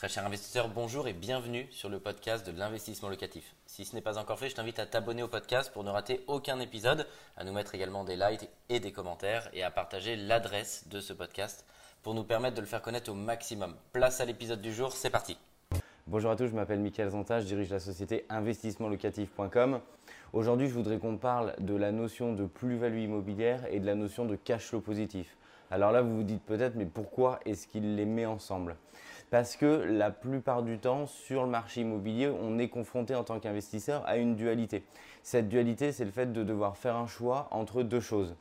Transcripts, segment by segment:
Très cher investisseur, bonjour et bienvenue sur le podcast de l'investissement locatif. Si ce n'est pas encore fait, je t'invite à t'abonner au podcast pour ne rater aucun épisode, à nous mettre également des likes et des commentaires et à partager l'adresse de ce podcast pour nous permettre de le faire connaître au maximum. Place à l'épisode du jour, c'est parti. Bonjour à tous, je m'appelle Michael Zanta, je dirige la société investissementlocatif.com. Aujourd'hui, je voudrais qu'on parle de la notion de plus-value immobilière et de la notion de cash flow positif. Alors là, vous vous dites peut-être, mais pourquoi est-ce qu'il les met ensemble? Parce que la plupart du temps, sur le marché immobilier, on est confronté en tant qu'investisseur à une dualité. Cette dualité, c'est le fait de devoir faire un choix entre deux choses.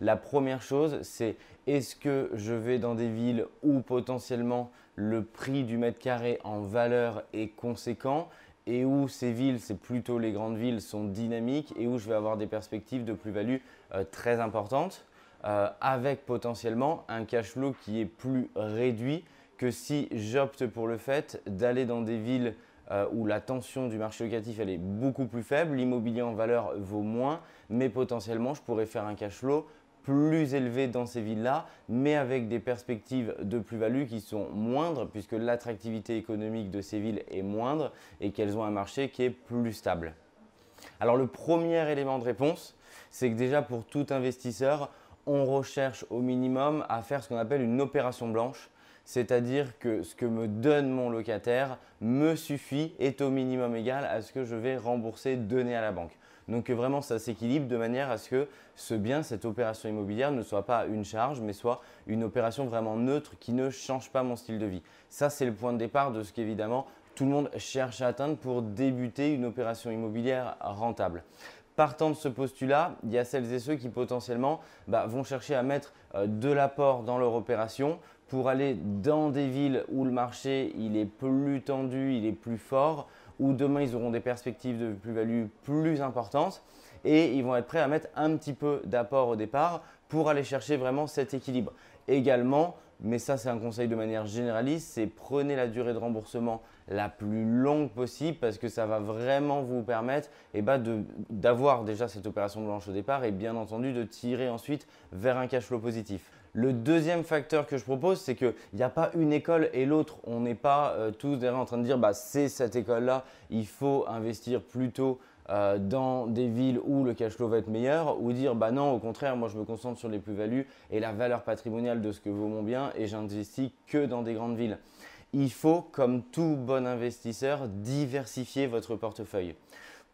La première chose, c'est est-ce que je vais dans des villes où potentiellement le prix du mètre carré en valeur est conséquent et où ces villes, c'est plutôt les grandes villes, sont dynamiques et où je vais avoir des perspectives de plus-value euh, très importantes euh, avec potentiellement un cash flow qui est plus réduit que si j'opte pour le fait d'aller dans des villes euh, où la tension du marché locatif est beaucoup plus faible, l'immobilier en valeur vaut moins, mais potentiellement je pourrais faire un cash flow plus élevé dans ces villes-là, mais avec des perspectives de plus-value qui sont moindres, puisque l'attractivité économique de ces villes est moindre et qu'elles ont un marché qui est plus stable. Alors le premier élément de réponse, c'est que déjà pour tout investisseur, on recherche au minimum à faire ce qu'on appelle une opération blanche, c'est-à-dire que ce que me donne mon locataire me suffit, est au minimum égal à ce que je vais rembourser, donner à la banque. Donc vraiment ça s'équilibre de manière à ce que ce bien, cette opération immobilière ne soit pas une charge, mais soit une opération vraiment neutre qui ne change pas mon style de vie. Ça c'est le point de départ de ce qu'évidemment tout le monde cherche à atteindre pour débuter une opération immobilière rentable. Partant de ce postulat, il y a celles et ceux qui potentiellement bah, vont chercher à mettre euh, de l'apport dans leur opération pour aller dans des villes où le marché il est plus tendu, il est plus fort, où demain ils auront des perspectives de plus-value plus importantes et ils vont être prêts à mettre un petit peu d'apport au départ pour aller chercher vraiment cet équilibre. Également, mais ça c'est un conseil de manière généraliste, c'est prenez la durée de remboursement la plus longue possible parce que ça va vraiment vous permettre eh ben, d'avoir déjà cette opération blanche au départ et bien entendu de tirer ensuite vers un cash flow positif. Le deuxième facteur que je propose, c'est qu'il n'y a pas une école et l'autre. On n'est pas euh, tous derrière en train de dire bah, c'est cette école-là, il faut investir plutôt euh, dans des villes où le cash flow va être meilleur ou dire bah non au contraire moi je me concentre sur les plus-values et la valeur patrimoniale de ce que vaut mon bien et j'investis que dans des grandes villes. Il faut comme tout bon investisseur diversifier votre portefeuille.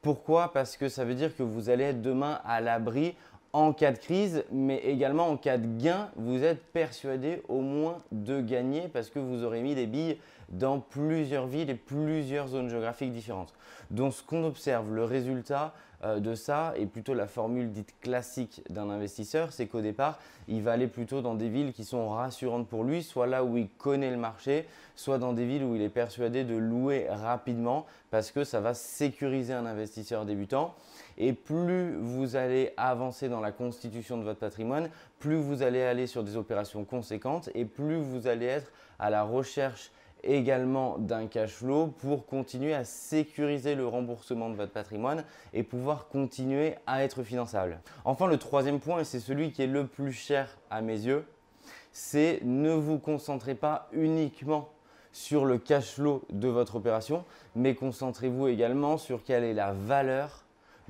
Pourquoi? Parce que ça veut dire que vous allez être demain à l'abri en cas de crise, mais également en cas de gain, vous êtes persuadé au moins de gagner parce que vous aurez mis des billes dans plusieurs villes et plusieurs zones géographiques différentes. Donc ce qu'on observe, le résultat de ça est plutôt la formule dite classique d'un investisseur, c'est qu'au départ, il va aller plutôt dans des villes qui sont rassurantes pour lui, soit là où il connaît le marché, soit dans des villes où il est persuadé de louer rapidement parce que ça va sécuriser un investisseur débutant. Et plus vous allez avancer dans la constitution de votre patrimoine, plus vous allez aller sur des opérations conséquentes et plus vous allez être à la recherche également d'un cash flow pour continuer à sécuriser le remboursement de votre patrimoine et pouvoir continuer à être finançable. Enfin, le troisième point, et c'est celui qui est le plus cher à mes yeux, c'est ne vous concentrez pas uniquement sur le cash flow de votre opération, mais concentrez-vous également sur quelle est la valeur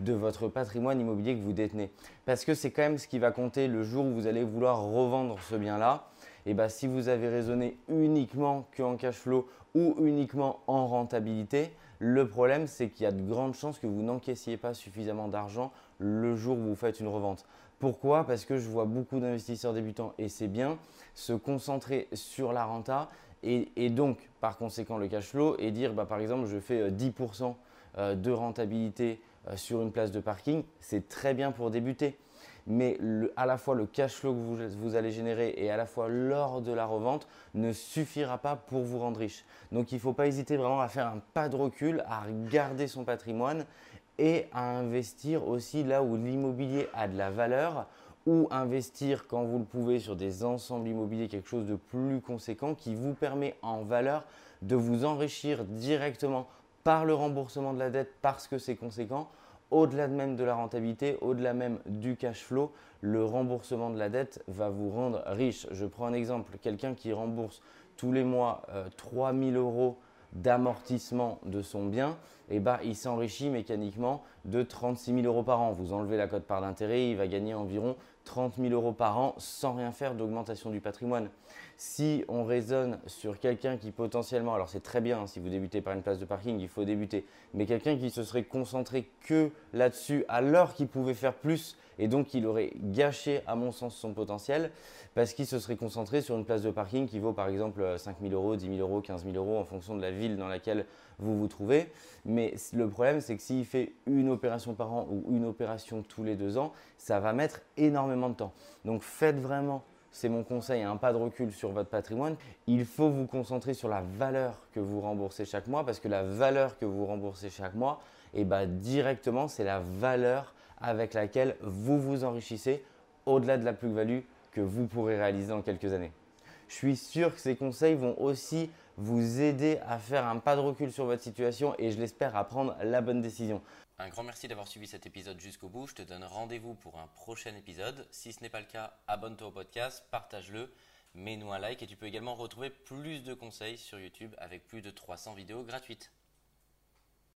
de votre patrimoine immobilier que vous détenez. Parce que c'est quand même ce qui va compter le jour où vous allez vouloir revendre ce bien-là. Et bien, si vous avez raisonné uniquement qu'en cash flow ou uniquement en rentabilité, le problème c'est qu'il y a de grandes chances que vous n'encaissiez pas suffisamment d'argent le jour où vous faites une revente. Pourquoi? Parce que je vois beaucoup d'investisseurs débutants et c'est bien se concentrer sur la renta et, donc par conséquent le cash flow et dire bah, par exemple je fais 10% euh, euh, de rentabilité sur une place de parking, c'est très bien pour débuter. Mais à la fois le cash flow que vous, allez générer et à la fois lors de la revente ne suffira pas pour vous rendre riche. Donc il ne faut pas hésiter vraiment à faire un pas de recul, à regarder son patrimoine et à investir aussi là où l'immobilier a de la valeur ou investir quand vous le pouvez sur des ensembles immobiliers, quelque chose de plus conséquent qui vous permet en valeur de vous enrichir directement par le remboursement de la dette parce que c'est conséquent. Au-delà même de la rentabilité, au-delà même du cash flow, le remboursement de la dette va vous rendre riche. Je prends un exemple, quelqu'un qui rembourse tous les mois 3000 euros d'amortissement de son bien, eh ben, il s'enrichit mécaniquement de 36 000 euros par an. Vous enlevez la cote part d'intérêt, il va gagner environ 30 000 euros par an sans rien faire d'augmentation du patrimoine. Si on raisonne sur quelqu'un qui potentiellement, alors c'est très bien, hein, si vous débutez par une place de parking, il faut débuter, mais quelqu'un qui se serait concentré que là-dessus alors qu'il pouvait faire plus et donc il aurait gâché à mon sens son potentiel parce qu'il se serait concentré sur une place de parking qui vaut par exemple 5 000 euros, 10 000 euros, 15 000 euros en fonction de la ville dans laquelle vous vous trouvez. Mais le problème c'est que s'il fait une opération par an ou une opération tous les deux ans, ça va mettre énormément de temps. Donc faites vraiment c'est mon conseil, un pas de recul sur votre patrimoine. Il faut vous concentrer sur la valeur que vous remboursez chaque mois parce que la valeur que vous remboursez chaque mois, et eh ben, directement, c'est la valeur avec laquelle vous vous enrichissez au-delà de la plus-value que vous pourrez réaliser dans quelques années. Je suis sûr que ces conseils vont aussi vous aider à faire un pas de recul sur votre situation et je l'espère à prendre la bonne décision. Un grand merci d'avoir suivi cet épisode jusqu'au bout. Je te donne rendez-vous pour un prochain épisode. Si ce n'est pas le cas, abonne-toi au podcast, partage-le, mets-nous un like et tu peux également retrouver plus de conseils sur YouTube avec plus de 300 vidéos gratuites.